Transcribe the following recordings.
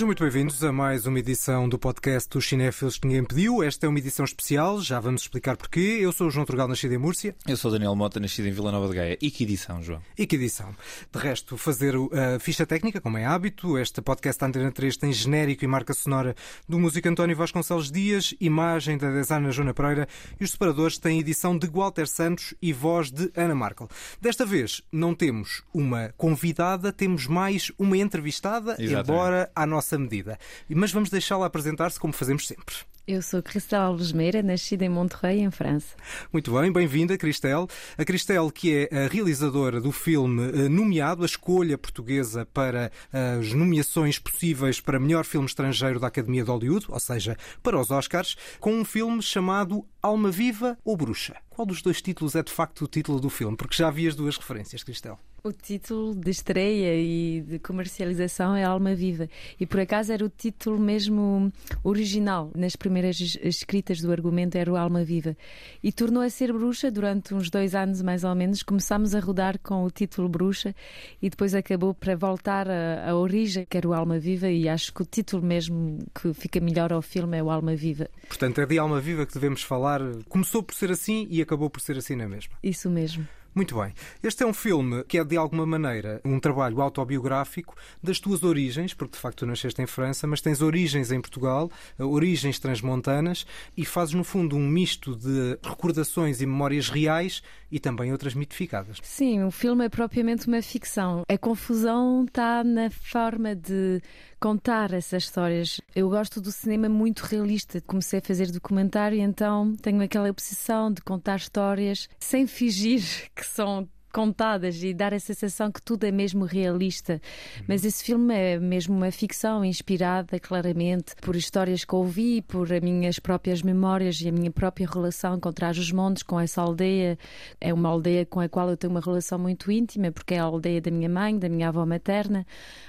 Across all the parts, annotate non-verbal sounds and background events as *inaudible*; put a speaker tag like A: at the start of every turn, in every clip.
A: Sejam muito bem-vindos a mais uma edição do podcast dos Cinéfilos que ninguém pediu. Esta é uma edição especial, já vamos explicar porquê. Eu sou o João Trugal, nascido em Múrcia.
B: Eu sou o Daniel Mota, nascido em Vila Nova de Gaia. E que edição, João?
A: E que edição? De resto, fazer a ficha técnica, como é hábito. Este podcast da Antena 3 tem genérico e marca sonora do músico António Vasconcelos Dias, imagem da designer Joana Pereira e os separadores têm edição de Walter Santos e voz de Ana Markel. Desta vez não temos uma convidada, temos mais uma entrevistada,
B: Exatamente.
A: embora à nossa medida. Mas vamos deixá-la apresentar-se como fazemos sempre.
C: Eu sou Cristel Alves Meira, nascida em Monterrey, em França.
A: Muito bem, bem-vinda, Cristel. A Cristel, que é a realizadora do filme eh, nomeado, a escolha portuguesa para eh, as nomeações possíveis para melhor filme estrangeiro da Academia de Hollywood, ou seja, para os Oscars, com um filme chamado Alma Viva ou Bruxa. Qual dos dois títulos é de facto o título do filme? Porque já vi as duas referências, Cristel.
C: O título de estreia e de comercialização é Alma Viva. E por acaso era o título mesmo original. Nas primeiras escritas do argumento era o Alma Viva. E tornou a ser bruxa durante uns dois anos, mais ou menos. Começámos a rodar com o título Bruxa e depois acabou para voltar à origem, que era o Alma Viva. E acho que o título mesmo que fica melhor ao filme é o Alma Viva.
A: Portanto, é de Alma Viva que devemos falar. Começou por ser assim e acabou por ser assim na mesma.
C: Isso mesmo.
A: Muito bem. Este é um filme que é, de alguma maneira, um trabalho autobiográfico das tuas origens, porque de facto tu nasceste em França, mas tens origens em Portugal, origens transmontanas, e fazes, no fundo, um misto de recordações e memórias reais e também outras mitificadas.
C: Sim, o filme é propriamente uma ficção. A confusão está na forma de contar essas histórias. Eu gosto do cinema muito realista. Comecei a fazer documentário, então tenho aquela obsessão de contar histórias sem fingir *laughs* que são contadas e dar a sensação que tudo é mesmo realista. Mas esse filme é mesmo uma ficção inspirada claramente por histórias que ouvi, por as minhas próprias memórias e a minha própria relação com Trás-os-Montes, com essa aldeia. É uma aldeia com a qual eu tenho uma relação muito íntima, porque é a aldeia da minha mãe, da minha avó materna,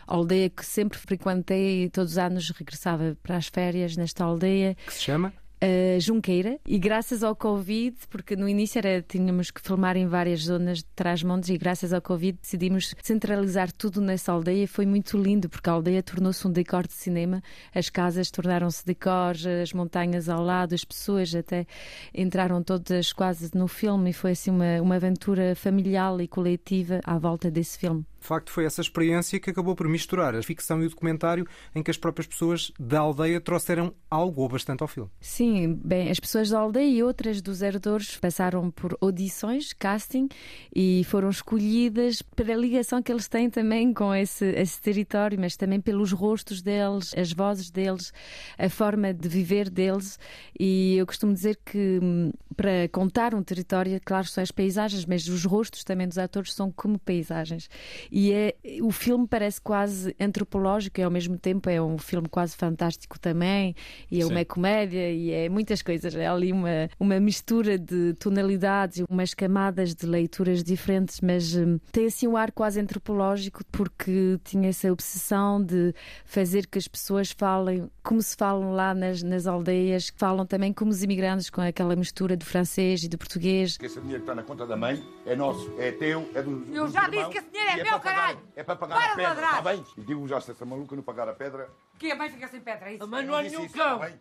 C: a aldeia que sempre frequentei e todos os anos regressava para as férias nesta aldeia.
A: Que se chama?
C: Uh, Junqueira e graças ao Covid, porque no início era, tínhamos que filmar em várias zonas de Trás-Montes e graças ao Covid decidimos centralizar tudo nessa aldeia. Foi muito lindo porque a aldeia tornou-se um decor de cinema, as casas tornaram-se decors, as montanhas ao lado, as pessoas até entraram todas quase no filme e foi assim uma, uma aventura familiar e coletiva à volta desse filme.
A: De facto, foi essa experiência que acabou por misturar a ficção e o documentário, em que as próprias pessoas da aldeia trouxeram algo ou bastante ao filme.
C: Sim, bem, as pessoas da aldeia e outras dos herdadores passaram por audições, casting, e foram escolhidas pela ligação que eles têm também com esse, esse território, mas também pelos rostos deles, as vozes deles, a forma de viver deles. E eu costumo dizer que para contar um território, claro, são as paisagens, mas os rostos também dos atores são como paisagens. E é, o filme parece quase antropológico e ao mesmo tempo é um filme quase fantástico também, e é Sim. uma comédia e é muitas coisas. É ali uma, uma mistura de tonalidades e umas camadas de leituras diferentes, mas hum, tem assim um ar quase antropológico porque tinha essa obsessão de fazer que as pessoas falem como se falam lá nas, nas aldeias, que falam também como os imigrantes com aquela mistura de francês e de português.
D: Esse dinheiro que está na conta da mãe é nosso, é teu, é do.
E: Eu já disse que esse dinheiro é, meu, caralho!
D: É para pagar
E: Para
D: a pedra, está bem? E digo já, se essa maluca não pagar a pedra.
E: Que a mãe fica sem pedra, é isso?
F: A mãe não é nenhum
D: está
F: cão.
D: bem?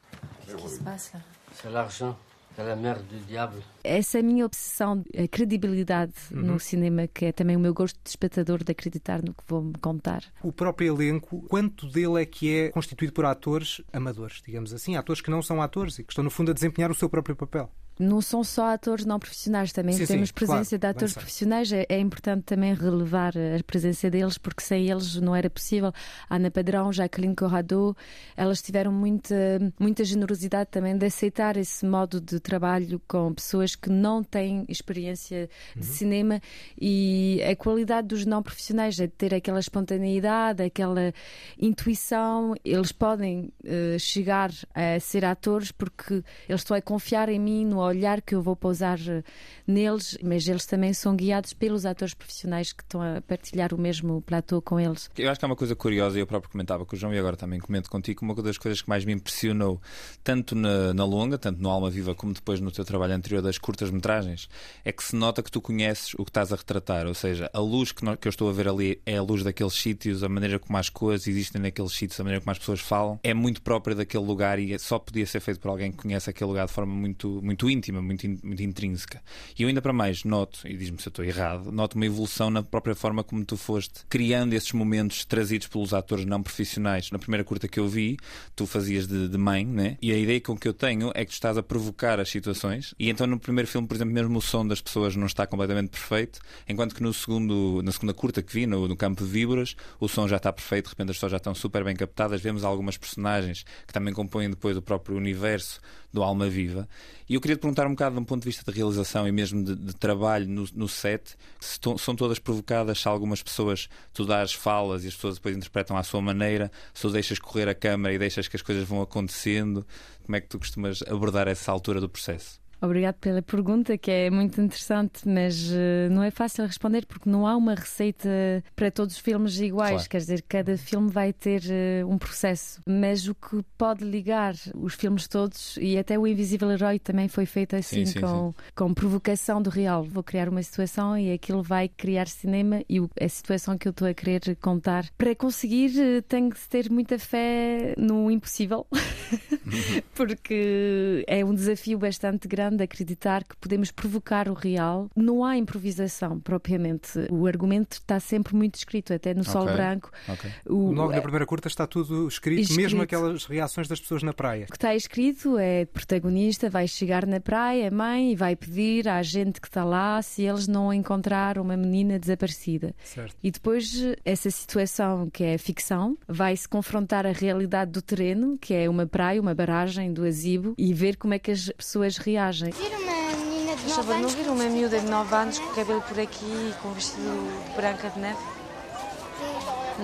G: Qu'est-ce qui se passe là
F: C'est l'argent. C'est la mère du diable.
C: Essa é a minha obsessão, a credibilidade no cinema, que é também o meu gosto de espectador de acreditar no que vou-me contar.
A: O próprio elenco, quanto dele é que é constituído por atores amadores, digamos assim, atores que não são atores e que estão, no fundo, a desempenhar o seu próprio papel?
C: Não são só atores não profissionais, também
A: Sim,
C: temos
A: sim,
C: presença
A: claro,
C: de atores profissionais. É, é importante também relevar a presença deles, porque sem eles não era possível. Ana Padrão, Jacqueline Corrado, elas tiveram muita, muita generosidade também de aceitar esse modo de trabalho com pessoas que não têm experiência de
A: Uhum.
C: cinema e a qualidade dos não profissionais é de ter aquela espontaneidade, aquela intuição. Eles podem eh, chegar a ser atores porque eles estão a confiar em mim, no olhar que eu vou pousar eh, neles, mas eles também são guiados pelos atores profissionais que estão a partilhar o mesmo platô com eles.
B: Eu acho que é uma coisa curiosa, e eu próprio comentava com o João e agora também comento contigo, uma das coisas que mais me impressionou, tanto na, na longa, tanto no Alma Viva, como depois no teu trabalho anterior das curtas-metragens, é que se nota que tu conheces o que estás a retratar, ou seja, a luz que, que eu estou a ver ali é a luz daqueles sítios, a maneira como as coisas existem naqueles sítios, a maneira como as pessoas falam, é muito própria daquele lugar e só podia ser feito por alguém que conhece aquele lugar de forma muito, muito íntima, muito, muito intrínseca. E eu ainda para mais noto, e diz-me se eu estou errado, noto uma evolução na própria forma como tu foste criando esses momentos trazidos pelos atores não profissionais. Na primeira curta que eu vi, tu fazias de, de mãe, né? E a ideia com que eu tenho é que tu estás a provocar as situações. E então no primeiro filme, por exemplo, mesmo o som das pessoas não está completamente perfeito, enquanto que no segundo, na segunda curta que vi, no, no campo de vibras, o som já está perfeito, de repente as pessoas já estão super bem captadas, vemos algumas personagens que também compõem depois o próprio universo do Alma Viva. E eu queria te perguntar um bocado, de um ponto de vista de realização e mesmo de, de trabalho no, no set, se to, são todas provocadas, se algumas pessoas tu dás falas e as pessoas depois interpretam à sua maneira, se tu deixas correr a câmera e deixas que as coisas vão acontecendo, como é que tu costumas abordar essa altura do processo?
C: Obrigado pela pergunta, que é muito interessante, mas uh, não é fácil responder porque não há uma receita para todos os filmes iguais. Claro. Quer dizer, cada filme vai ter uh, um processo. Mas o que pode ligar os filmes todos, e até o Invisível Herói também foi feito assim, sim, sim, com, sim. com provocação do real. Vou criar uma situação e aquilo vai criar cinema e a situação que eu estou a querer contar. Para conseguir, uh, tenho que ter muita fé no impossível, *laughs* porque é um desafio bastante grande de acreditar que podemos provocar o real. Não há improvisação propriamente. O argumento está sempre muito escrito, até no okay. Sol Branco.
A: Okay. O, Logo na primeira curta está tudo escrito, escrito, mesmo aquelas reações das pessoas na praia.
C: O que está escrito é: protagonista vai chegar na praia, a mãe, e vai pedir à gente que está lá se eles não encontraram uma menina desaparecida.
A: Certo.
C: E depois, essa situação que é ficção vai se confrontar à realidade do terreno, que é uma praia, uma barragem do Azibo, e ver como é que as pessoas reagem viagem.
G: Vir uma menina de 9
C: anos?
G: Não
C: vir uma miúda de 9 anos com o cabelo por aqui com um vestido de branca de neve?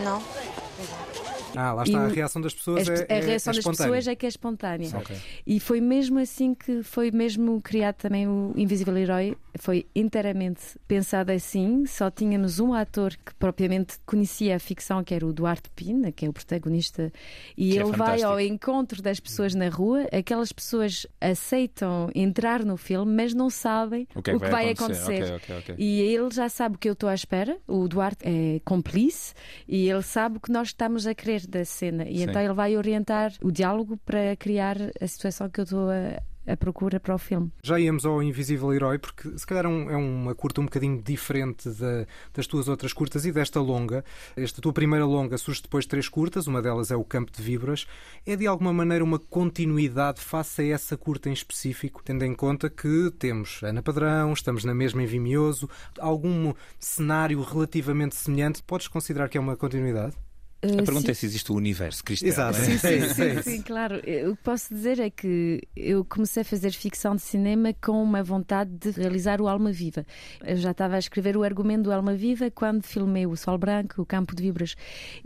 C: Não?
A: Ah, lá está, a reação das pessoas é,
C: A reação
A: é,
C: é das pessoas é que é espontânea.
A: Okay.
C: E foi mesmo assim que foi mesmo criado também o Invisível Herói. Foi inteiramente pensado assim. Só tínhamos um ator que propriamente conhecia a ficção, que era o Duarte Pina, que é o protagonista. E que é ele é vai ao encontro das pessoas na rua. Aquelas pessoas aceitam entrar no filme, mas não sabem
B: o que, é
C: o que
B: vai,
C: vai
B: acontecer.
C: acontecer.
B: Okay, okay,
C: e ele já sabe o que eu estou à espera. O Duarte é cúmplice e ele sabe o que nós estamos a querer da cena. E Sim. então ele vai orientar o diálogo para criar a situação que eu estou a, a procura para o filme.
A: Já íamos ao Invisível Herói, porque se calhar é, um, é uma curta um bocadinho diferente da, das tuas outras curtas e desta longa. Esta tua primeira longa surge depois de três curtas, uma delas é o Campo de Vibras. É de alguma maneira uma continuidade face a essa curta em específico, tendo em conta que temos Ana Padrão, estamos na mesma em Vimioso, algum cenário relativamente semelhante. Podes considerar que é uma continuidade?
B: A pergunta sim. é se existe o universo cristão.
A: Exato.
B: É?
C: Sim, sim, sim, sim, claro. O que posso dizer é que eu comecei a fazer ficção de cinema com uma vontade de realizar o Alma Viva. Eu já estava a escrever o argumento do Alma Viva quando filmei o Sol Branco, o Campo de Vibras.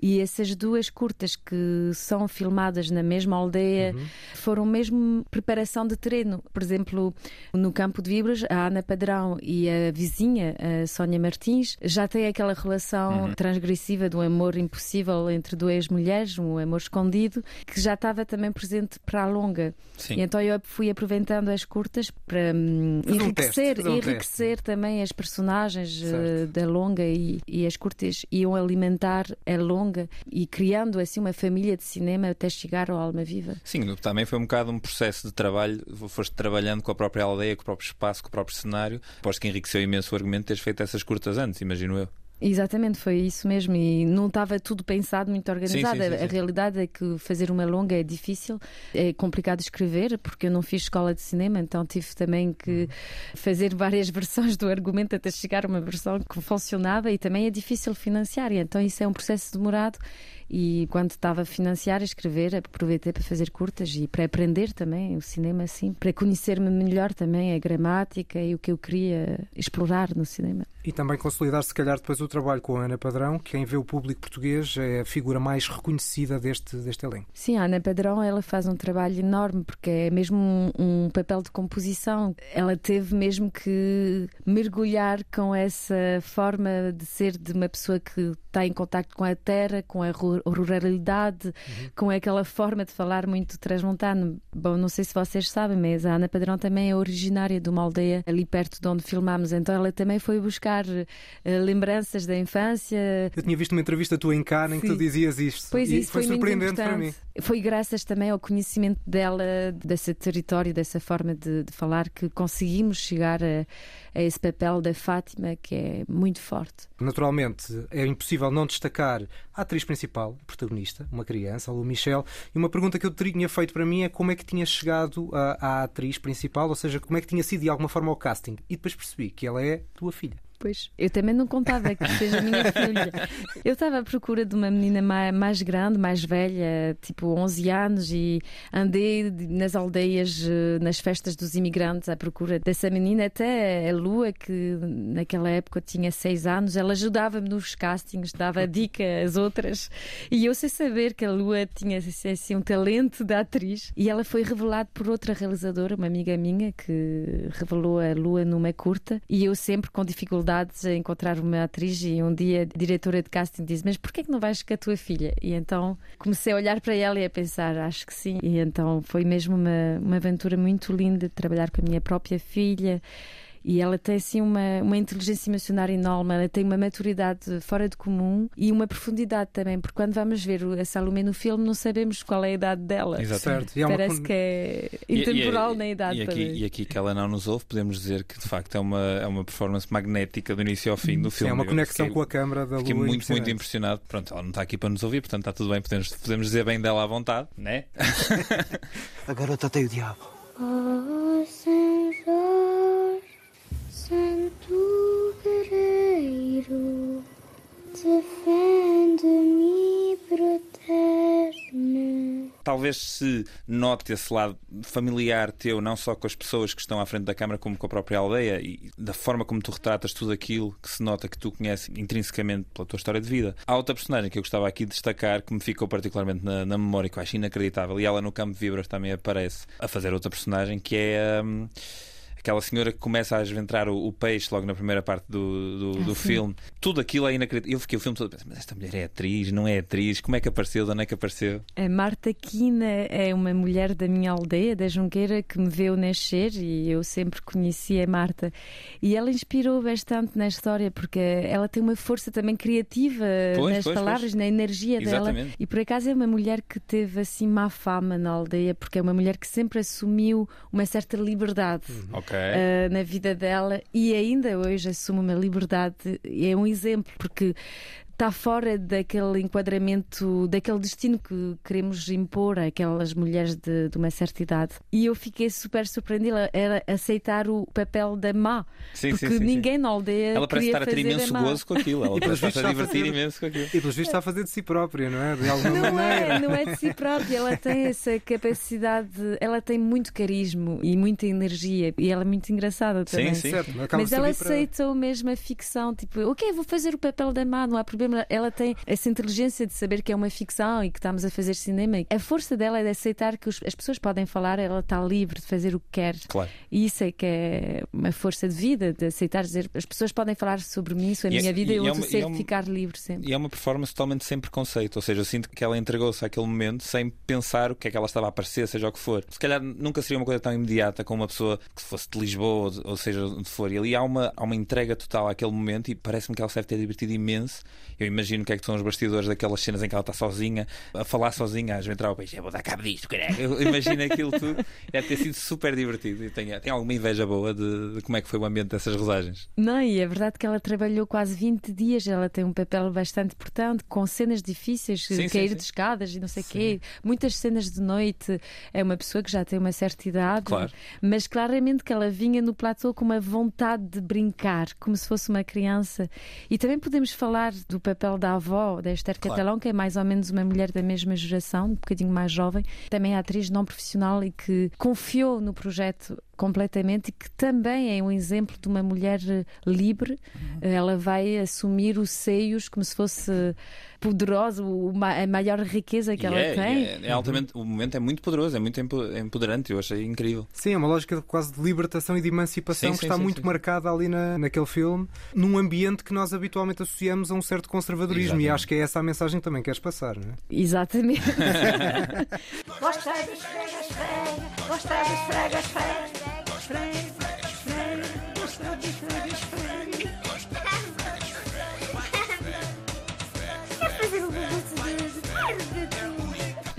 C: E essas duas curtas que são filmadas na mesma aldeia uhum. foram mesmo preparação de terreno. Por exemplo, no Campo de Vibras, a Ana Padrão e a vizinha, a Sónia Martins, já têm aquela relação uhum. transgressiva do amor impossível entre duas mulheres, um amor escondido, que já estava também presente para a longa.
B: Sim.
C: E então eu fui aproveitando as curtas para hum, enriquecer,
A: um
C: enriquecer também as personagens uh, da longa e, e, as curtas iam alimentar a longa e criando assim uma família de cinema até chegar ao Alma Viva.
B: Sim, também foi um bocado um processo de trabalho, foste trabalhando com a própria aldeia, com o próprio espaço, com o próprio cenário. Aposto que enriqueceu imenso o argumento teres feito essas curtas antes, imagino eu.
C: Exatamente, foi isso mesmo. E não estava tudo pensado, muito organizado.
B: Sim, sim, sim,
C: a realidade é que fazer uma longa é difícil, é complicado escrever, porque eu não fiz escola de cinema, então tive também que fazer várias *laughs* versões do argumento até chegar a uma versão que funcionava e também é difícil financiar. E então isso é um processo demorado E quando estava a financiar, a escrever, aproveitei para fazer curtas e para aprender também o cinema, assim, para conhecer-me melhor também a gramática e o que eu queria explorar no cinema.
A: E também consolidar, se calhar, depois o trabalho com a Ana Padrão, que quem vê o público português é a figura mais reconhecida deste, deste elenco.
C: Sim, a Ana Padrão ela faz um trabalho enorme porque é mesmo um, um, papel de composição. Ela teve mesmo que mergulhar com essa forma de ser de uma pessoa que está em contacto com a terra, com a ruralidade, uhum. com aquela forma de falar muito transmontano. Bom, não sei se vocês sabem, mas a Ana Padrão também é originária de uma aldeia ali perto de onde filmámos, então ela também foi buscar uh, lembranças da infância.
A: Eu tinha visto uma entrevista tua em Cana em que tu dizias isto.
C: Pois
A: e
C: isso
A: foi,
C: foi
A: surpreendente para mim.
C: Foi graças também ao conhecimento dela, desse território, dessa forma de, de falar, que conseguimos chegar a, a esse papel da Fátima, que é muito forte.
A: Naturalmente, é impossível não destacar a atriz principal, protagonista, uma criança, a Lu Michel. E uma pergunta que eu tinha feito para mim é como é que tinha chegado à atriz principal, ou seja, como é que tinha sido de alguma forma ao casting. E depois percebi que ela é tua filha.
C: Pois, eu também não contava que seja a minha filha. *laughs* Eu estava à procura de uma menina mais, grande, mais velha, tipo 11 anos, e andei nas aldeias, eh, nas festas dos imigrantes, à procura dessa menina. Até a Lua, que naquela época tinha 6 anos, ela ajudava-me nos castings, dava *laughs* dica às outras. E eu sei saber que a Lua tinha assim, um talento de atriz. E ela foi revelada por outra realizadora, uma amiga minha, que revelou a Lua numa curta. E eu sempre com dificuldade dificuldades a encontrar uma atriz e um dia a diretora de casting disse mas porquê que não vais com a tua filha? E então comecei a olhar para ela e a pensar acho que sim. E então foi mesmo uma, uma aventura muito linda de trabalhar com a minha própria filha e ela tem assim uma, uma inteligência emocional enorme, ela tem uma maturidade fora de comum e uma profundidade também, porque quando vamos ver a Salomé no filme não sabemos qual é a idade dela.
B: Exato.
A: Certo.
C: E Parece uma... que é intemporal
B: e, e,
C: na idade.
B: E aqui, e aqui que ela não nos ouve, podemos dizer que de facto é uma, é uma performance magnética do início ao fim do filme.
A: É uma conexão fiquei, com a câmara da
B: Fiquei muito, muito impressionado. Pronto, ela não está aqui para nos ouvir, portanto está tudo bem, podemos, podemos dizer bem dela à vontade, né? *laughs*
G: a garota tem o diabo.
H: Oh, Senhor. Santo guerreiro, defende-me protege-me.
B: Talvez se note esse lado familiar teu, não só com as pessoas que estão à frente da Câmara, como com a própria aldeia e da forma como tu retratas tudo aquilo que se nota que tu conheces intrinsecamente pela tua história de vida. Há outra personagem que eu gostava aqui de destacar que me ficou particularmente na, na memória, que eu acho inacreditável, e ela no Campo de Vibras também aparece a fazer outra personagem que é. Um, aquela senhora que começa a esventrar o, o peixe logo na primeira parte do, do, ah, do filme. Tudo aquilo é inacreditável. Eu fiquei o filme todo mas esta mulher é atriz, não é atriz? Como é que apareceu? De onde é que apareceu?
C: A Marta Quina é uma mulher da minha aldeia, da Junqueira, que me viu nascer e eu sempre conheci a Marta. E ela inspirou bastante na história porque ela tem uma força também criativa
B: pois,
C: nas
B: pois,
C: palavras,
B: pois.
C: na energia
B: Exatamente.
C: dela. E por acaso é uma mulher que teve assim má fama na aldeia porque é uma mulher que sempre assumiu uma certa liberdade.
B: Uhum
C: uh, na vida dela e ainda hoje assume uma liberdade. É um exemplo, porque está fora daquele enquadramento, daquele destino que queremos impor àquelas mulheres de, de uma certa idade. E eu fiquei super surpreendida era aceitar o papel da má,
B: sim,
C: porque
B: sim, sim,
C: ninguém na aldeia
B: ela parece
C: estar
B: a ter imenso gozo com aquilo, ela parece estar a divertir imenso com aquilo.
A: E pelos vistos está a fazer de si própria, não é? De alguma
C: não
A: maneira.
C: É, não é de si própria, ela tem essa capacidade, ela tem muito carisma e muita energia e ela é muito engraçada também.
B: Sim, sim.
A: Certo,
C: Mas ela aceitou para... mesmo a ficção, tipo, ok, vou fazer o papel da má, não há problema ela tem essa inteligência de saber que é uma ficção e que estamos a fazer cinema. A força dela é de aceitar que as pessoas podem falar, ela está livre de fazer o que quer.
B: Claro.
C: E isso é que é uma força de vida, de aceitar dizer as pessoas podem falar sobre mim, sobre a minha
B: é,
C: vida e, eu
B: é
C: uma, sei é ficar livre sempre.
B: E é uma performance totalmente sem preconceito, ou seja, eu sinto que ela entregou-se àquele momento sem pensar o que é que ela estava a aparecer, seja o que for. Se calhar nunca seria uma coisa tão imediata com uma pessoa que fosse de Lisboa, ou seja, onde for. E ali há uma, há uma entrega total àquele momento e parece-me que ela se deve ter divertido imenso. Eu imagino que é que são os bastidores daquelas cenas em que ela está sozinha, a falar sozinha, às vezes entrar o peixe, eu vou dar cabo disto, caralho. Eu imagino aquilo tudo. Deve ter sido super divertido. E tenho, tenho alguma inveja boa de, de, como é que foi o ambiente dessas rosagens.
C: Não, e é verdade que ela trabalhou quase 20 dias, ela tem um papel bastante importante, com cenas difíceis,
B: sim,
C: cair
B: sim,
C: de escadas e não sei o quê, muitas cenas de noite. É uma pessoa que já tem uma certa idade,
B: claro.
C: mas claramente que ela vinha no platô com uma vontade de brincar, como se fosse uma criança. E também podemos falar do papel da avó da Esther
B: Claro.
C: Catalão, que é mais ou menos uma mulher da mesma geração, um bocadinho mais jovem, também é atriz não profissional e que confiou no projeto completamente e que também é um exemplo de uma mulher eh, livre.
B: Uhum.
C: Eh, Ela vai assumir os seios como se fosse poderosa, a maior riqueza que
B: E
C: ela
B: é,
C: tem.
B: e é- é altamente, o momento é muito poderoso, é muito empo- empoderante. Eu achei incrível.
A: Sim, é uma lógica quase de libertação e de emancipação
B: Sim,
A: que
B: sim,
A: está
B: sim,
A: muito
B: sim.
A: marcada ali na, naquele filme, num ambiente que nós habitualmente associamos a um certo conservadorismo. E
B: Exatamente.
A: acho que é essa a mensagem que também queres passar, não é?
C: Exatamente. *laughs* *laughs*
E: Esfrega, esfrega. Gosta de esfrega, esfrega. frei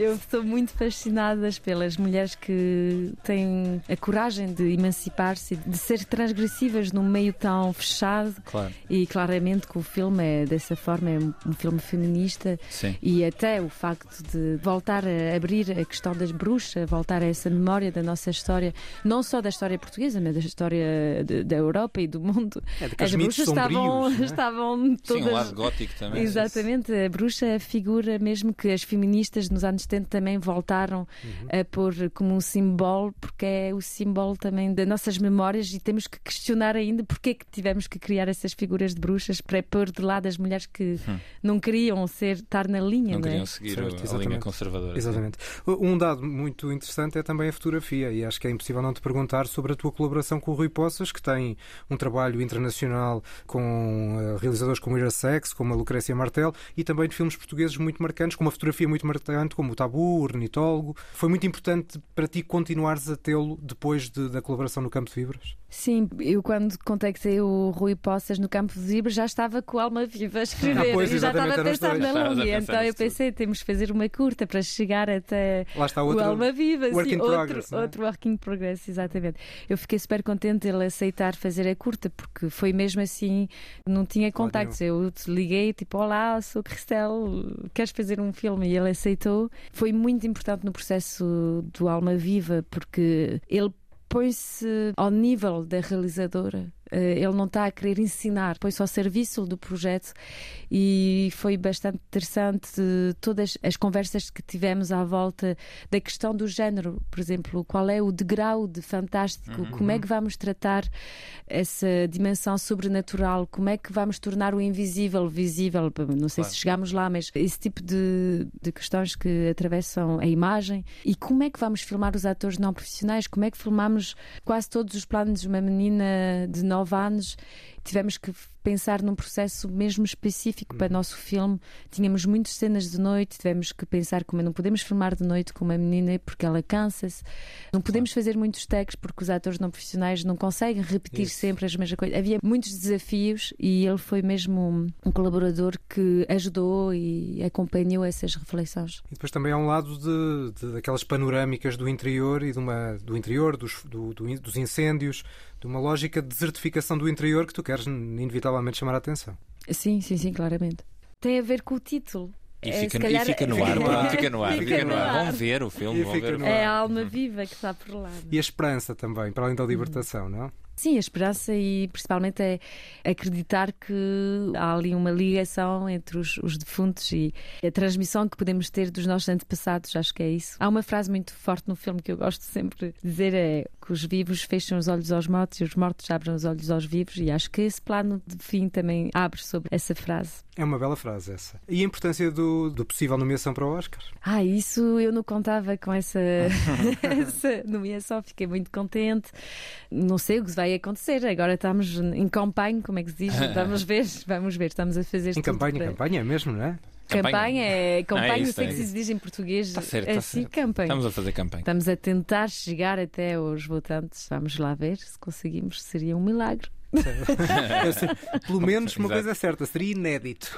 C: Eu estou muito fascinada pelas mulheres que têm a coragem de emancipar-se, de ser transgressivas num meio tão fechado.
B: Claro.
C: E claramente que o filme é dessa forma, é um filme feminista.
B: Sim.
C: E até o facto de voltar a abrir a questão das bruxas, voltar a essa memória da nossa história, não só da história portuguesa, mas da história de- da Europa e do mundo.
A: É,
C: As
A: daqueles mitos
C: bruxas estavam,
A: é?
C: estavam
B: Sim,
C: todas.
B: um lado gótico também.
C: Exatamente, a bruxa é a figura mesmo que as feministas nos anos 70 também voltaram
B: Uhum.
C: a pôr como um símbolo, porque é o símbolo também das nossas memórias e temos que questionar ainda porque é que tivemos que criar essas figuras de bruxas para pôr de lado as mulheres que não queriam ser, estar na linha,
B: Hum. Não
C: não, é?
B: queriam seguir
A: Certo,
B: a- a linha
A: exatamente.
B: conservadora. sim.
A: Exatamente. Um dado muito interessante é também a fotografia, e acho que é impossível não te perguntar sobre a tua colaboração com o Rui Poças, que tem um trabalho internacional com eh, realizadores como Ira Sex, como a Lucrécia Martel, e também de filmes portugueses muito marcantes, com uma fotografia muito marcante, como o Tabu, o Ornitólogo. Foi muito importante para ti continuares a tê-lo depois de- da colaboração no Campo de Vibras?
C: Sim, eu quando contactei o Rui Poças no Campo de Vibra já estava com a alma viva a escrever
A: Ah, pois,
C: e já estava a pensar na
B: Já estavas a
C: longa.
B: pensar
C: Então eu pensei, temos que fazer uma curta para chegar até
A: Lá está
C: o
A: outro
C: Alma Viva,
A: work
C: sim,
A: in
C: outro,
A: progress, é?
C: outro work in progress, exatamente. Eu fiquei super contente ele aceitar fazer a curta, porque foi mesmo assim, não tinha contactos. Eu te liguei, tipo, olá, sou Cristel, queres fazer um filme? E ele aceitou. Foi muito importante no processo do Alma Viva, porque ele põe-se ao nível da realizadora. Eh, Ele não está a querer ensinar, põe-se ao serviço do projeto e foi bastante interessante todas as conversas que tivemos à volta da questão do género, por exemplo, qual é o degrau de fantástico, como é que vamos tratar essa dimensão sobrenatural, como é que vamos tornar o invisível visível, não sei
B: Claro.
C: se chegamos lá, mas esse tipo de, de questões que atravessam a imagem. E como é que vamos filmar os atores não profissionais, como é que filmamos quase todos os planos de uma menina de 9 anos. Tivemos que pensar num processo mesmo específico para o nosso filme. Tínhamos muitas cenas de noite, tivemos que pensar como não podemos filmar de noite com uma menina porque ela cansa-se. Não podemos fazer muitos takes porque os atores não profissionais não conseguem repetir
A: Isso.
C: sempre as mesmas coisas. Havia muitos desafios e ele foi mesmo um- colaborador que ajudou e acompanhou essas reflexões.
A: E depois também há um lado de, de- daquelas panorâmicas do interior e de uma, do interior, dos, do- do dos incêndios, de uma lógica de desertificação do interior que tu queres inevitavelmente chamar a atenção.
C: Sim, sim, sim, claramente. Tem a ver com o título.
B: E
C: É,
B: fica, no-
C: calhar-
B: e fica no *laughs* ar, fica no ar,
C: Fica
B: fica no
C: no
B: ar. Vão ver o filme, vão ver.
C: É a alma viva que está por lá. não é?
A: E a esperança também, para além da libertação, não?
C: Sim, a esperança e principalmente é acreditar que há ali uma ligação entre os, os defuntos e a transmissão que podemos ter dos nossos antepassados, acho que é isso. Há uma frase muito forte no filme que eu gosto sempre de dizer, é que os vivos fecham os olhos aos mortos e os mortos abrem os olhos aos vivos e acho que esse plano de fim também abre sobre essa frase.
A: É uma bela frase essa. E a importância do, do possível nomeação para o Oscar?
C: Ah, isso eu não contava com essa, *laughs* essa nomeação, fiquei muito contente. Não sei o que vai acontecer. Agora estamos em campanha, como é que se diz? *laughs* Vamos ver, vamos ver. Estamos a fazer
A: Em campanha,
C: para-
A: campanha é mesmo, não é?
C: Campanha é campanha,
B: Ah, é
C: não
B: isso,
C: sei
B: é
C: que se diz em português.
B: Está certo,
C: é
B: está
C: assim,
B: certo.
C: campanha.
B: Estamos a fazer campanha.
C: Estamos a tentar chegar até aos votantes. Vamos lá ver se conseguimos. Seria um milagre. *laughs*
A: Pelo menos uma
B: Exato.
A: coisa é certa, seria inédito.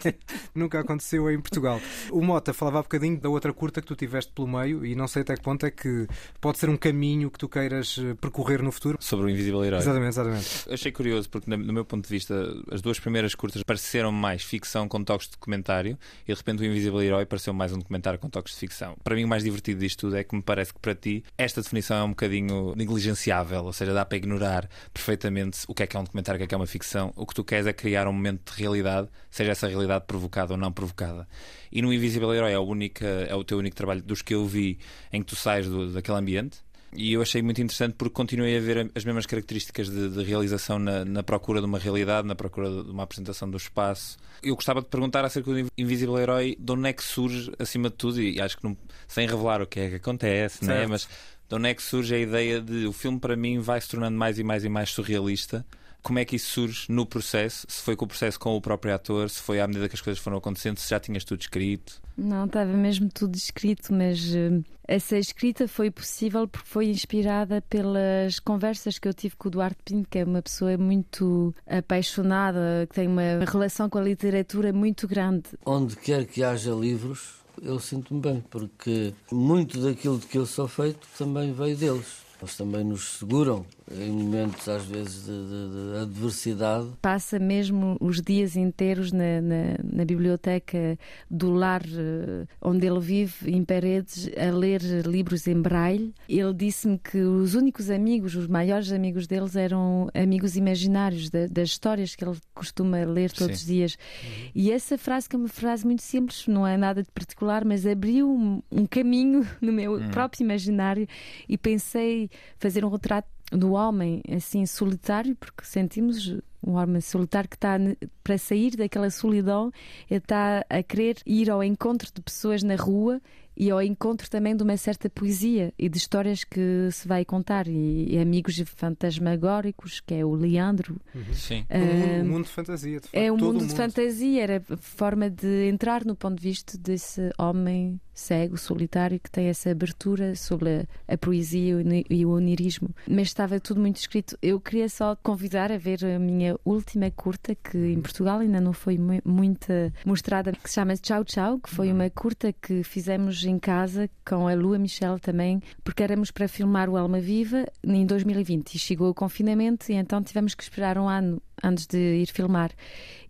A: *laughs* Nunca aconteceu em Portugal. O Mota falava há bocadinho da outra curta que tu tiveste pelo meio e não sei até que ponto é que pode ser um caminho que tu queiras eh, percorrer no futuro.
B: Sobre o Invisível Herói.
A: Exatamente, exatamente.
B: Achei curioso porque, no meu ponto de vista, as duas primeiras curtas pareceram mais ficção com toques de documentário e de repente o Invisível Herói pareceu mais um documentário com toques de ficção. Para mim, o mais divertido disto tudo é que me parece que para ti esta definição é um bocadinho negligenciável, ou seja, dá para ignorar perfeitamente o o que é que é um documentário, o que é que é uma ficção. O que tu queres é criar um momento de realidade, seja essa realidade provocada ou não provocada. E no Invisível Herói é, a única, é o teu único trabalho dos que eu vi em que tu sais do, daquele ambiente. E eu achei muito interessante porque continuei a ver as mesmas características de, de realização na, na, procura de uma realidade, na procura de uma apresentação do espaço. Eu gostava de perguntar acerca do Invisível Herói, de onde é que surge, acima de tudo, e acho que não, sem revelar o que é que acontece, né? mas de onde é que surge a ideia de o filme para mim vai se tornando mais e mais e mais surrealista como é que isso surge no processo? Se foi com o processo com o próprio ator, se foi à medida que as coisas foram acontecendo, se já tinhas tudo escrito?
C: Não, estava mesmo tudo escrito, mas uh, essa escrita foi possível porque foi inspirada pelas conversas que eu tive com o Duarte Pinto, que é uma pessoa muito apaixonada, que tem uma relação com a literatura muito grande.
F: Onde quer que haja livros, eu sinto-me bem, porque muito daquilo de que eu sou feito também veio deles. Eles também nos seguram em momentos, às vezes, de, de, de adversidade.
C: Passa mesmo os dias inteiros na, na, na, biblioteca do lar eh, onde ele vive, em paredes, a ler livros em braille. Ele disse-me que os únicos amigos, os maiores amigos deles, eram amigos imaginários da, das histórias que ele costuma ler todos Sim. os dias. Uhum. E essa frase, que é uma frase muito simples, não é nada de particular, mas abriu um, um caminho *laughs* no meu uhum. próprio imaginário e pensei fazer um retrato do homem assim solitário, porque sentimos um homem solitário que está para sair daquela solidão, está a querer ir ao encontro de pessoas na rua e ao encontro também de uma certa poesia e de histórias que se vai contar e, e amigos fantasmagóricos que é o Leandro
A: uhum. sim uh, um, mundo, um mundo de fantasia de facto,
C: é um mundo, mundo de fantasia era a forma de entrar no ponto de vista desse homem cego, solitário, que tem essa abertura sobre a, a poesia e o onirismo. Mas estava tudo muito escrito. Eu queria só convidar a ver a minha última curta, que em Portugal ainda não foi muito mostrada, que se chama Tchau Tchau, que foi uma curta que fizemos em casa com a Lua Michel também, porque éramos para filmar o Alma Viva em 2020 e chegou o confinamento e então tivemos que esperar um ano antes de ir filmar.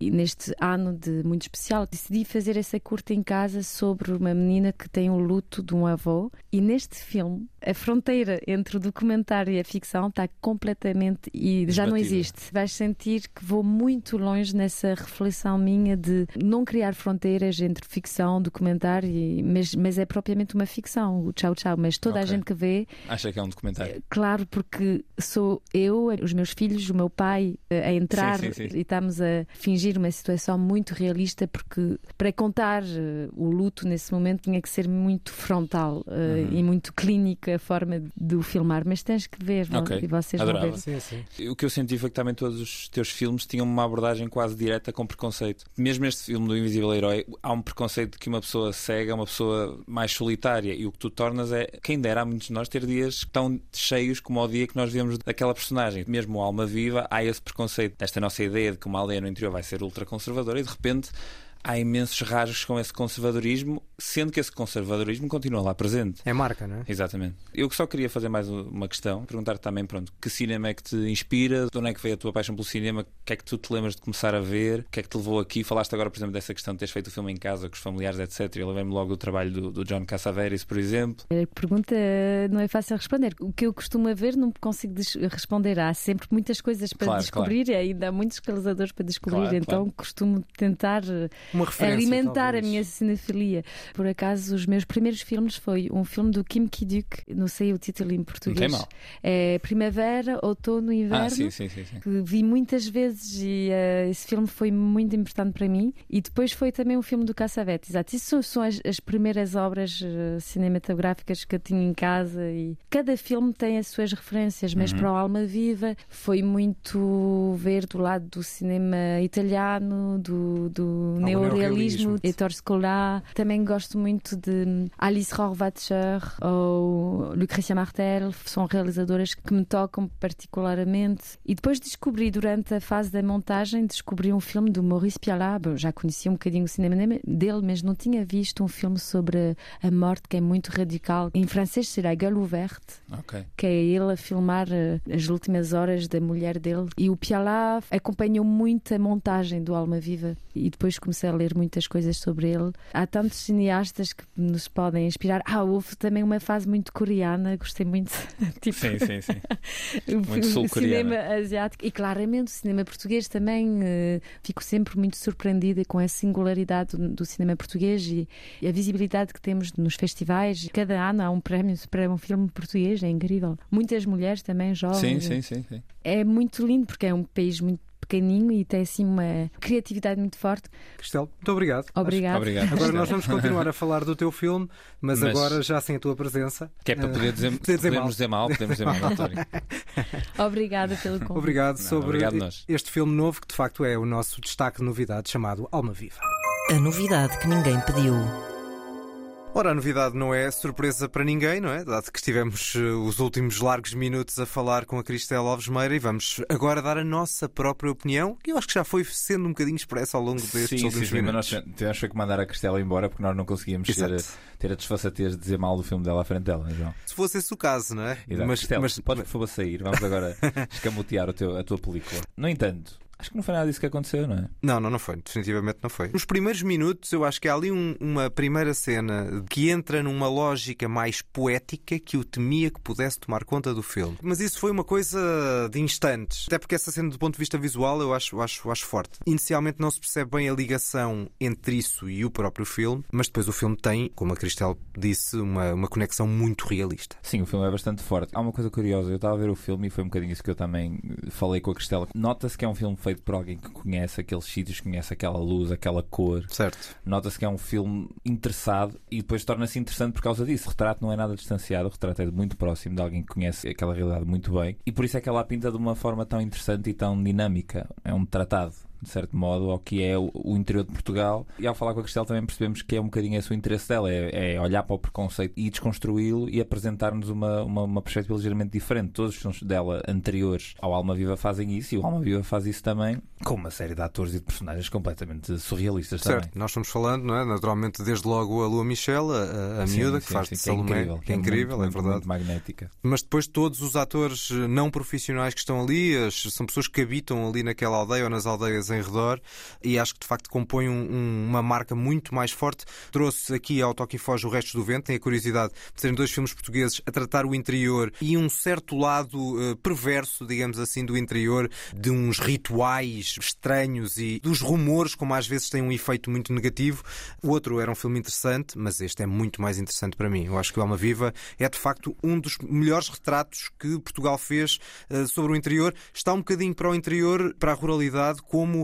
C: E neste ano de muito especial, decidi fazer essa curta em casa sobre uma menina que tem o luto de um avô. E neste filme, a fronteira entre o documentário e a ficção está completamente e já não existe. Vais sentir que vou muito longe nessa reflexão minha de não criar fronteiras entre ficção, documentário, e, mas, mas é propriamente uma ficção, o tchau tchau. Mas toda okay. a gente que vê.
B: Acha que é um documentário?
C: Claro, porque sou eu, os meus filhos, o meu pai a entrar sim, sim, sim. e estamos a fingir uma situação muito realista, porque para contar uh, o luto nesse momento tinha que ser muito frontal uh, uhum. e muito clínica a forma de o filmar. Mas tens que ver, okay. e vocês Adorava. vão
B: ver. O que eu senti foi que também todos os teus filmes tinham uma abordagem quase direta com preconceito. Mesmo este filme do Invisível Herói, há um preconceito de que uma pessoa cega é uma pessoa mais solitária e o que tu tornas é, quem dera a muitos de nós ter dias tão cheios como o dia que nós vemos daquela personagem. Mesmo Alma Viva, há esse preconceito, esta nossa ideia de que uma aldeia no interior vai ser ultraconservadora e de repente há imensos rasgos com esse conservadorismo, sendo que esse conservadorismo continua lá presente.
A: É marca, não é?
B: Exatamente. Eu só queria fazer mais uma questão, perguntar também, pronto, que cinema é que te inspira, de onde é que veio a tua paixão pelo cinema, o que é que tu te lembras de começar a ver, o que é que te levou aqui? Falaste agora, por exemplo, dessa questão de teres feito o filme em casa com os familiares, etc. Eu levei-me logo do trabalho do, do John Cassavetes, por exemplo.
C: A pergunta não é fácil responder. O que eu costumo ver não consigo responder. Há sempre muitas coisas para claro, descobrir claro. e ainda há muitos realizadores para descobrir, claro, então costumo tentar
A: uma
C: alimentar
A: talvez.
C: a minha cinefilia. Por acaso, os meus primeiros filmes foi um filme do Kim Ki-duk, não sei o título em português.
B: Não tem mal.
C: É Primavera, Outono e Inverno.
B: Ah, sim, sim, sim, sim.
C: Que vi muitas vezes e uh, esse filme foi muito importante para mim. E depois foi também o filme do Cassavetes. Exato. Isso são as, as primeiras obras uh, cinematográficas que eu tinha em casa e cada filme tem as suas referências, mas uhum. para o Alma Viva foi muito ver do lado do cinema italiano, do, do neorrealismo jornalismo, Heitor Scola. Também gosto muito de Alice Rohrwacher ou Lucrecia Martel, são realizadoras que me tocam particularmente. E depois descobri, durante a fase da montagem, descobri um filme do Maurice Pialat. Já conhecia um bocadinho o cinema dele, mas não tinha visto um filme sobre a morte que é muito radical. Em francês será Gueule Ouverte,
B: okay.
C: que é ele a filmar eh, as últimas horas da mulher dele. E o Pialat acompanhou muito a montagem do Alma Viva. E depois comecei a ler muitas coisas sobre ele. Há tantos cineastas que nos podem inspirar. Ah, houve também uma fase muito coreana, gostei muito. *laughs* tipo,
B: Sim, sim, sim. *laughs* Muito sul-coreana.
C: cinema asiático e claramente o cinema português também. eh, fico sempre muito surpreendida com a singularidade do, do cinema português e, e a visibilidade que temos nos festivais. Cada ano há um prémio para um filme português, é incrível. Muitas mulheres também, jovens.
B: Sim, sim, sim, sim.
C: É muito lindo porque é um país muito pequeninho e tem assim uma criatividade muito forte.
A: Cristel, muito obrigado.
C: Obrigado.
B: Obrigado.
A: Agora nós vamos continuar a falar do teu filme, mas,
B: Mas-
A: agora já sem a tua presença.
B: Que é para poder dizer, *laughs*
A: Poder dizer mal.
B: podemos dizer mal, podemos dizer mal.
C: Obrigada pelo convite.
A: Obrigado
B: Não,
A: sobre
B: obrigado
A: este filme novo que de facto é o nosso destaque de novidade chamado Alma Viva.
I: A novidade que ninguém pediu.
A: Ora, a novidade não é surpresa para ninguém, não é? Dado que estivemos eh, os últimos largos minutos a falar com a Cristela Alves Meira e vamos agora dar a nossa própria opinião, que eu acho que já foi sendo um bocadinho expressa ao longo destes
B: Sim, sim,
A: últimos
B: sim, mas
A: minutos.
B: nós tivemos que mandar a Cristela embora porque nós não conseguíamos ter,
A: Exato.
B: ter a desfaçatez de dizer mal do filme dela à frente dela, João.
A: Se fosse esse o caso, não é?
B: Exato.
A: Mas,
B: Cristela,
A: mas-
B: podes por favor sair, vamos agora *laughs* escamotear teu, a tua película. No entanto, acho que não foi nada disso que aconteceu, não é?
A: Não, não, não foi. Definitivamente não foi. Nos primeiros minutos, eu acho que há ali um- uma primeira cena que entra numa lógica mais poética que eu temia que pudesse tomar conta do filme. Mas isso foi uma coisa de instantes. Até porque essa cena, do ponto de vista visual, eu acho, acho, acho forte. Inicialmente não se percebe bem a ligação entre isso e o próprio filme, mas depois o filme tem, como a Cristel disse, uma, uma conexão muito realista.
B: Sim, o filme é bastante forte. Há uma coisa curiosa, eu estava a ver o filme e foi um bocadinho isso que eu também falei com a Cristela. Nota-se que é um filme feito por alguém que conhece aqueles sítios, conhece aquela luz, aquela cor.
A: Certo.
B: Nota-se que é um filme interessado e depois torna-se interessante por causa disso. O retrato não é nada distanciado, o retrato é muito próximo de alguém que conhece aquela realidade muito bem e por isso é que ela pinta de uma forma tão interessante e tão dinâmica. É um tratado. De certo modo, ao que é o, o interior de Portugal, e ao falar com a Cristel também percebemos que é um bocadinho esse o interesse dela: é, é olhar para o preconceito e desconstruí-lo e apresentar-nos uma, uma, uma perspectiva ligeiramente diferente. Todos os filmes dela anteriores ao Alma Viva fazem isso, e o Alma Viva faz isso também, com uma série de atores e de personagens completamente surrealistas também.
A: Certo, nós estamos falando, não é? Naturalmente, desde logo a Lua Michel, a, a
B: Sim,
A: miúda que
B: sim,
A: faz
B: sim,
A: de
B: que é
A: Salomé,
B: incrível,
A: que é incrível,
B: muito,
A: é
B: muito,
A: verdade.
B: muito magnética.
A: Mas depois todos os atores não profissionais que estão ali, as- são pessoas que habitam ali naquela aldeia ou nas aldeias em redor e acho que de facto compõem um- um- uma marca muito mais forte. Trouxe aqui ao Toque Foge o Resto do Vento, tem a curiosidade de serem dois filmes portugueses a tratar o interior e um certo lado eh, perverso, digamos assim, do interior, de uns rituais estranhos e dos rumores, como às vezes têm um efeito muito negativo. O outro era um filme interessante, mas este é muito mais interessante para mim. Eu acho que Alma Viva é de facto um dos melhores retratos que Portugal fez eh, sobre o interior. Está um bocadinho para o interior, para a ruralidade, como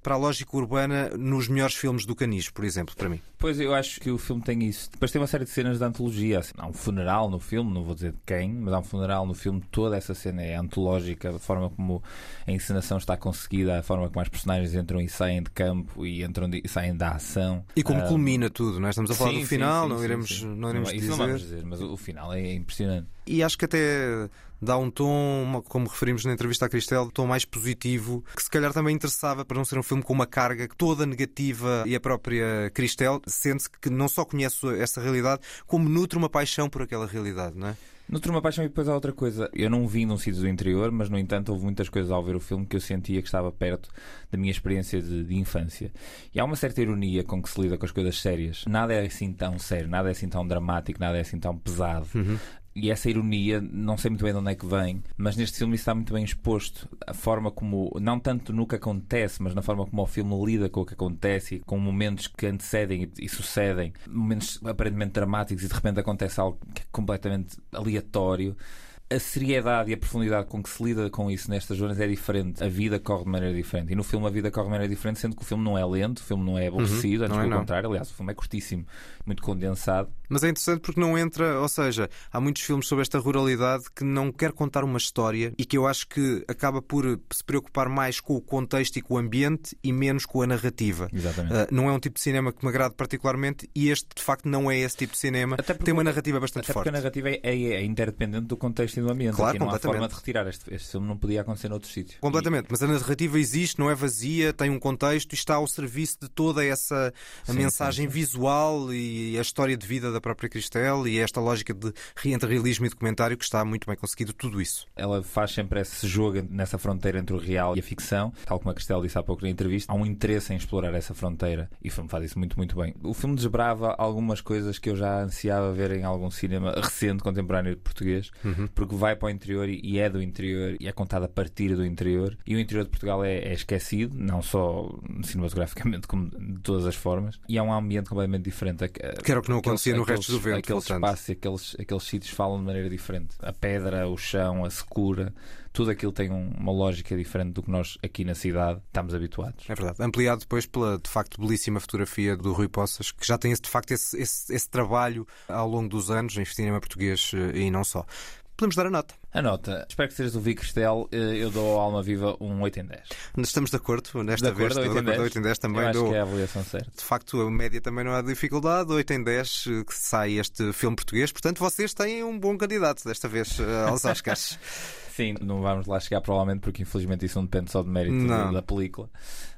A: para a lógica urbana nos melhores filmes do Canis, por exemplo, para mim.
B: Pois eu acho que o filme tem isso. Depois tem uma série de cenas de antologia. Assim, há um funeral no filme, não vou dizer de quem, mas há um funeral no filme. Toda essa cena é antológica, a forma como a encenação está conseguida, a forma como as personagens entram e saem de campo e entram de- e saem da ação.
A: E como
B: Ah,
A: culmina tudo, não é? Estamos a falar
B: sim,
A: do final,
B: sim,
A: não
B: sim,
A: iremos,
B: sim.
A: não iremos
B: isso
A: dizer.
B: não vamos dizer, mas o o final é impressionante.
A: E acho que até dá um tom, como referimos na entrevista à Cristel, um tom mais positivo, que se calhar também interessava para não ser um filme com uma carga toda negativa e a própria Cristel sente-se que não só conhece essa realidade, como nutre uma paixão por aquela realidade, não é?
B: Nutre uma paixão e depois há outra coisa. Eu não vim num sítio do interior, mas no entanto houve muitas coisas ao ver o filme que eu sentia que estava perto da minha experiência de, de infância. E há uma certa ironia com que se lida com as coisas sérias. Nada é assim tão sério, nada é assim tão dramático, nada é assim tão pesado. E essa ironia, não sei muito bem de onde é que vem, mas neste filme isso está muito bem exposto. A forma como, não tanto no que acontece, mas na forma como o filme lida com o que acontece e com momentos que antecedem e, e sucedem, momentos aparentemente dramáticos e de repente acontece algo que é completamente aleatório. A seriedade e a profundidade com que se lida com isso nestas zonas é diferente. A vida corre de maneira diferente. E no filme a vida corre de maneira diferente, sendo que o filme não é lento, o filme não é aborrecido, antes
A: não é,
B: pelo
A: não.
B: contrário. Aliás, o filme é curtíssimo, muito condensado.
A: Mas é interessante porque não entra, ou seja, há muitos filmes sobre esta ruralidade que não quer contar uma história e que eu acho que acaba por se preocupar mais com o contexto e com o ambiente e menos com a narrativa.
B: Exatamente.
A: Uh, não é um tipo de cinema que me agrada particularmente e este de facto não é esse tipo de cinema.
B: Até porque-
A: Tem uma narrativa bastante
B: Até
A: forte.
B: porque a narrativa é, é- é interdependente do contexto e um ambiente.
A: Claro,
B: Aqui não há forma de retirar. Este, este filme não podia acontecer noutro sítio.
A: Completamente, mas a narrativa existe, não é vazia, tem um contexto e está ao serviço de toda essa
B: Sim,
A: mensagem
B: sim, sim.
A: visual e a história de vida da própria Cristel e esta lógica de entre realismo e documentário que está muito bem conseguido, tudo isso.
B: Ela faz sempre esse jogo nessa fronteira entre o real e a ficção. Tal como a Cristel disse há pouco na entrevista, há um interesse em explorar essa fronteira e o filme faz isso muito, muito bem. O filme desbrava algumas coisas que eu já ansiava ver em algum cinema recente, contemporâneo português, porque vai para o interior e é do interior e é contado a partir do interior. E o interior de Portugal é, é esquecido, não só cinematograficamente, como de todas as formas. E é um ambiente completamente diferente.
A: Que era o que não acontecia no resto do vento,
B: Aqueles
A: voltando.
B: espaços e aqueles, aqueles sítios falam de maneira diferente. A pedra, o chão, a secura, tudo aquilo tem um- uma lógica diferente do que nós aqui na cidade estamos habituados.
A: É verdade. Ampliado depois pela, de facto, belíssima fotografia do Rui Poças, que já tem, esse, de facto, esse, esse, esse trabalho ao longo dos anos em cinema português eh, e não só. Podemos dar a nota.
B: A nota, espero que sejas do Vic Cristel, eh, eu dou ao Alma Viva um 8 em 10.
A: Estamos de acordo nesta
B: De
A: vez.
B: acordo,
A: estou
B: 8 em
A: de acordo,
B: 10.
A: 8 em 10 também
B: eu acho
A: dou.
B: que é a avaliação certa.
A: De facto, a média também não há dificuldade. 8 em 10 eh, que sai este filme português. Portanto, vocês têm um bom candidato desta vez eh, aos Oscars. *laughs*
B: Sim, não vamos lá chegar provavelmente porque infelizmente isso não depende só de mérito
A: Não.
B: da, película.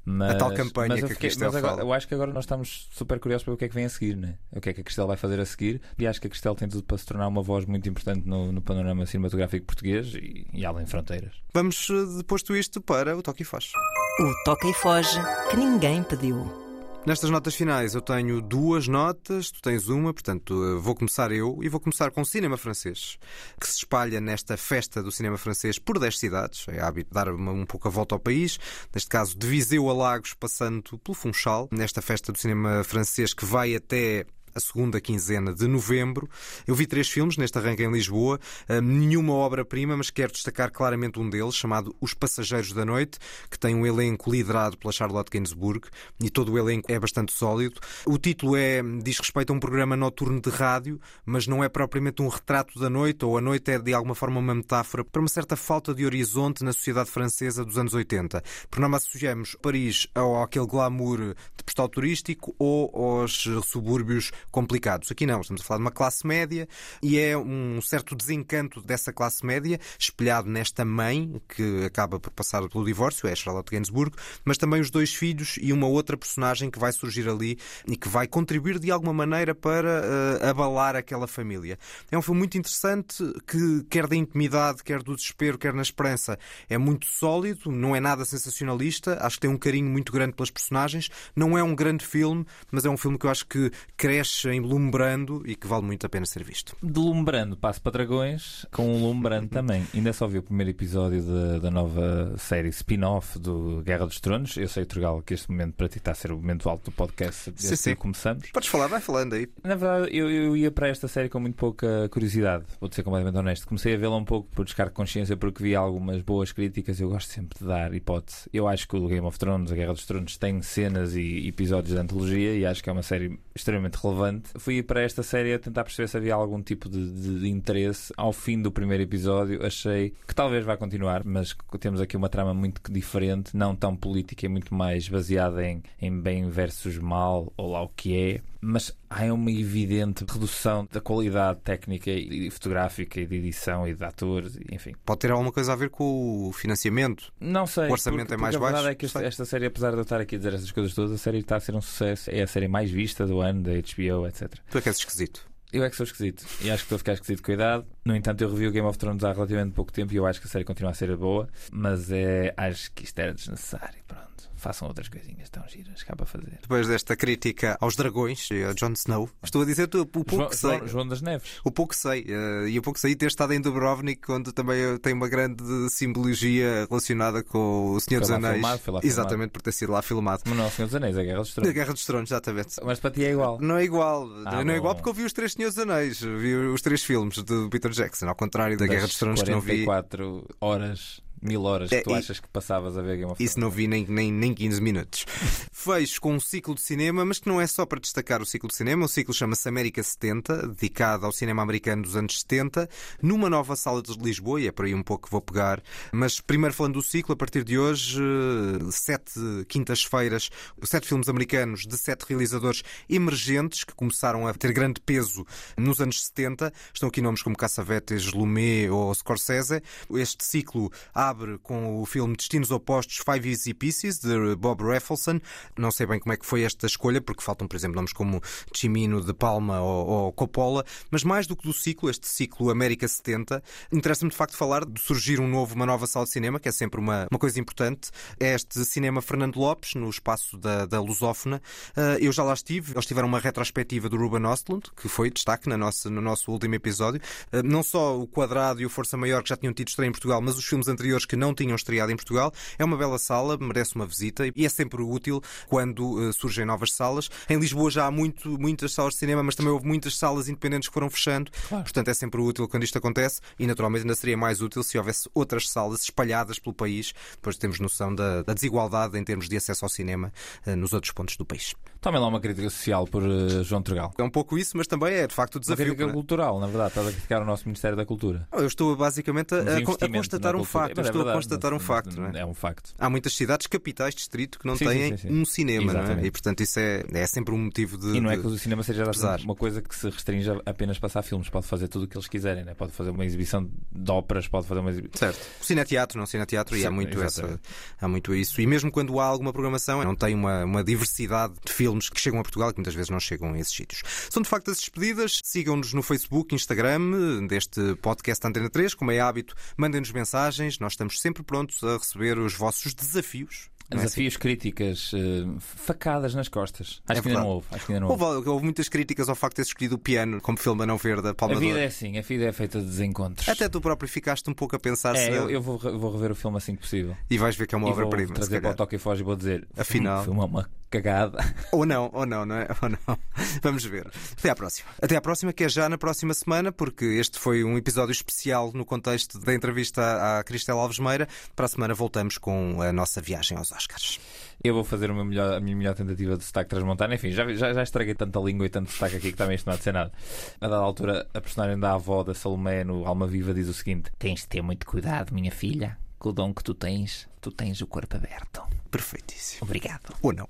B: Mas,
A: A tal campanha
B: mas eu
A: que a
B: fiquei-
A: Cristel
B: mas agora-. Eu acho que agora nós estamos super curiosos para o que é que vem a seguir, né? O que é que a Cristel vai fazer a seguir. E acho que a Cristel tem tudo para se tornar uma voz muito importante no, no panorama cinematográfico português e, e além fronteiras.
A: Vamos, eh, depois isto, para o Toque e Foz.
I: O toca e foge que ninguém pediu.
A: Nestas notas finais eu tenho duas notas, tu tens uma, portanto eh, vou começar eu e vou começar com o cinema francês, que se espalha nesta festa do cinema francês por 10 cidades. É hábito dar um pouco a volta ao país, neste caso de Viseu a Lagos, passando pelo Funchal, nesta festa do cinema francês que vai até a segunda quinzena de novembro. Eu vi três filmes neste arranque em Lisboa, eh, nenhuma obra-prima, mas quero destacar claramente um deles, chamado Os Passageiros da Noite, que tem um elenco liderado pela Charlotte Gainsbourg e todo o elenco é bastante sólido. O título é diz respeito a um programa noturno de rádio, mas não é propriamente um retrato da noite, ou a noite é de alguma forma uma metáfora para uma certa falta de horizonte na sociedade francesa dos anos 80. Por não associamos Paris ao aquele glamour de postal turístico ou aos subúrbios complicados. Aqui não, estamos a falar de uma classe média e é um certo desencanto dessa classe média espelhado nesta mãe que acaba por passar pelo divórcio, é Charlotte Gainsbourg, mas também os dois filhos e uma outra personagem que vai surgir ali e que vai contribuir de alguma maneira para eh, abalar aquela família. É um filme muito interessante que, quer da intimidade, quer do desespero, quer na esperança, é muito sólido, não é nada sensacionalista, acho que tem um carinho muito grande pelas personagens. Não é um grande filme, mas é um filme que eu acho que cresce emblumbrando e que vale muito a pena ser visto.
B: Delumbrando Passo para Dragões, com um lumbrando também. Ainda só vi o primeiro episódio da, da nova série spin-off do Guerra dos Tronos. Eu sei, Turgal, que este momento para ti está a ser o momento alto do podcast
A: Sim, sim.
B: que começamos.
A: Podes falar, vai falando aí.
B: Na verdade, eu, eu ia para esta série com muito pouca curiosidade, vou ser completamente honesto. Comecei a vê-la um pouco por descargo de consciência, porque vi algumas boas críticas. Eu gosto sempre de dar hipótese. Eu acho que o Game of Thrones, a Guerra dos Tronos, tem cenas e episódios de antologia e acho que é uma série extremamente relevante. Fui para esta série a tentar perceber se havia algum tipo de, de- de interesse. Ao fim do primeiro episódio, achei que talvez vá continuar, mas temos aqui uma trama muito diferente, não tão política e muito mais baseada em, em bem versus mal, ou lá o que é. Mas há uma evidente redução da qualidade técnica e fotográfica e de edição e de atores, enfim.
A: Pode ter alguma coisa a ver com o financiamento.
B: Não sei.
A: O orçamento
B: porque-
A: é mais
B: porque A
A: baixo?
B: verdade é que esta, esta série, apesar de eu estar aqui a dizer essas coisas todas, a série está a ser um sucesso. É a série mais vista do ano, da HBO, etc.
A: Tu é que és esquisito.
B: Eu é que sou esquisito e acho que estou a ficar esquisito com a idade. No entanto, eu revi o Game of Thrones há relativamente pouco tempo e eu acho que a série continua a ser boa, mas é, acho que isto era desnecessário. Pronto, façam outras coisinhas tão giras cá para fazer.
A: Depois desta crítica aos dragões e a Jon Snow, estou a dizer o pouco
B: João,
A: que sei.
B: João, João das Neves.
A: O pouco que sei, eh, e o pouco que sei ter estado em Dubrovnik, onde também eh, tem uma grande simbologia relacionada com o Senhor
B: Foi
A: dos Anéis.
B: filmado, foi lá filmado.
A: exatamente, por ter sido lá filmado.
B: Mas não, Senhor dos Anéis, a Guerra dos Tronos.
A: Guerra dos Tronos, exatamente.
B: Mas para ti é igual.
A: Não é igual,
B: Ah,
A: não é igual porque eu vi os três Senhores dos Anéis, vi os três filmes de Peter Jackson, ao contrário da Guerra dos Tronos que não vi.
B: 44 horas mil horas que
A: É,
B: tu achas que passavas a ver Game of Thrones.
A: Isso não vi nem, nem, nem 15 minutos. Fecho com um ciclo de cinema, mas que não é só para destacar o ciclo de cinema. O ciclo chama-se América 70, dedicado ao cinema americano dos anos 70, numa nova sala de Lisboa, e é por aí um pouco que vou pegar. Mas primeiro falando do ciclo, a partir de hoje, sete quintas-feiras, sete filmes americanos de sete realizadores emergentes que começaram a ter grande peso nos anos 70. Estão aqui nomes como Cassavetes, Lumet ou Scorsese. Este ciclo abre com o filme Destinos Opostos Five Easy Pieces, de Bob Raffleson. Não sei bem como é que foi esta escolha, porque faltam, por exemplo, nomes como Chimino, De Palma ou, ou Coppola. Mas mais do que do ciclo, este ciclo América 70, interessa-me de facto falar de surgir um novo, uma nova sala de cinema, que é sempre uma, uma coisa importante. É este cinema Fernando Lopes, no espaço da, da Lusófona. Ah, eu já lá estive. Eles tiveram uma retrospectiva do Ruben Ostlund, que foi destaque na nossa, no nosso último episódio. Ah, não só o Quadrado e o Força Maior, que já tinham tido estreia em Portugal, mas os filmes anteriores que não tinham estreado em Portugal. É uma bela sala, merece uma visita e é sempre útil quando ah, surgem novas salas. Em Lisboa já há muito, muitas salas de cinema, mas também houve muitas salas independentes que foram fechando. Portanto, é sempre útil quando isto acontece e, naturalmente, ainda seria mais útil se houvesse outras salas espalhadas pelo país. Depois temos noção da, da desigualdade em termos de acesso ao cinema ah, nos outros pontos do país.
B: Tomem lá uma crítica social por eh, João Turgal.
A: É um pouco isso, mas também é de facto o
B: Uma
A: desafio.
B: crítica
A: não é?
B: cultural, na verdade. Estás a criticar o nosso Ministério da Cultura.
A: Eu estou basicamente a, a- a constatar um facto.
B: É
A: estou a
B: verdade,
A: constatar um facto. Não é?
B: É um facto.
A: Há muitas cidades, capitais, distrito, que não
B: Sim,
A: têm
B: sim, sim,
A: um cinema, é? E portanto isso é, é sempre um motivo de.
B: E não é que o cinema seja
A: pesar.
B: uma coisa que se restringe a apenas passar filmes. Pode fazer tudo o que eles quiserem. Né? Pode fazer uma exibição de óperas, pode fazer uma exibição.
A: Certo. O cineteatro, não cineteatro, e há muito, essa, há muito isso. E mesmo quando há alguma programação, não tem uma, uma diversidade de filmes que chegam a Portugal e que muitas vezes não chegam a esses sítios. São de facto as despedidas. Sigam-nos no Facebook, Instagram, deste podcast Antena 3. Como é hábito, mandem-nos mensagens. Nós estamos sempre prontos a receber os vossos desafios. Não é
B: Desafios, críticas, eh, facadas nas costas. Acho
A: É
B: que ainda não houve. Acho que ainda não
A: Houve,
B: houve.
A: houve muitas críticas ao facto de ter escolhido o piano como filme a não ver da Palma
B: A vida é assim, a vida é feita de desencontros.
A: Até tu próprio ficaste um pouco a pensar se
B: É, eu, eu vou, vou rever o filme assim que possível.
A: e vais ver que é uma obra-prima. se
B: trazer para o Toque e e vou dizer:
A: Afinal. *laughs*
B: O filme é uma cagada.
A: Ou não, ou não, não é? Ou não. Vamos ver. Até à próxima. Até à próxima, que é já na próxima semana, porque este foi um episódio especial no contexto da entrevista à Cristela Alves Meira. Para a semana voltamos com a nossa viagem aos Oscars.
B: Eu vou fazer melhor- a minha melhor tentativa de sotaque transmontano. Enfim, já, já, já estraguei tanta língua e tanto sotaque aqui que também isto não há de ser nada. A dada altura, a personagem da avó da Salomé no Alma Viva diz o seguinte: Tens de ter muito cuidado, minha filha. Com o dom que tu tens, Tu tens o corpo aberto.
A: Perfeitíssimo.
B: Obrigado.
A: Ou não.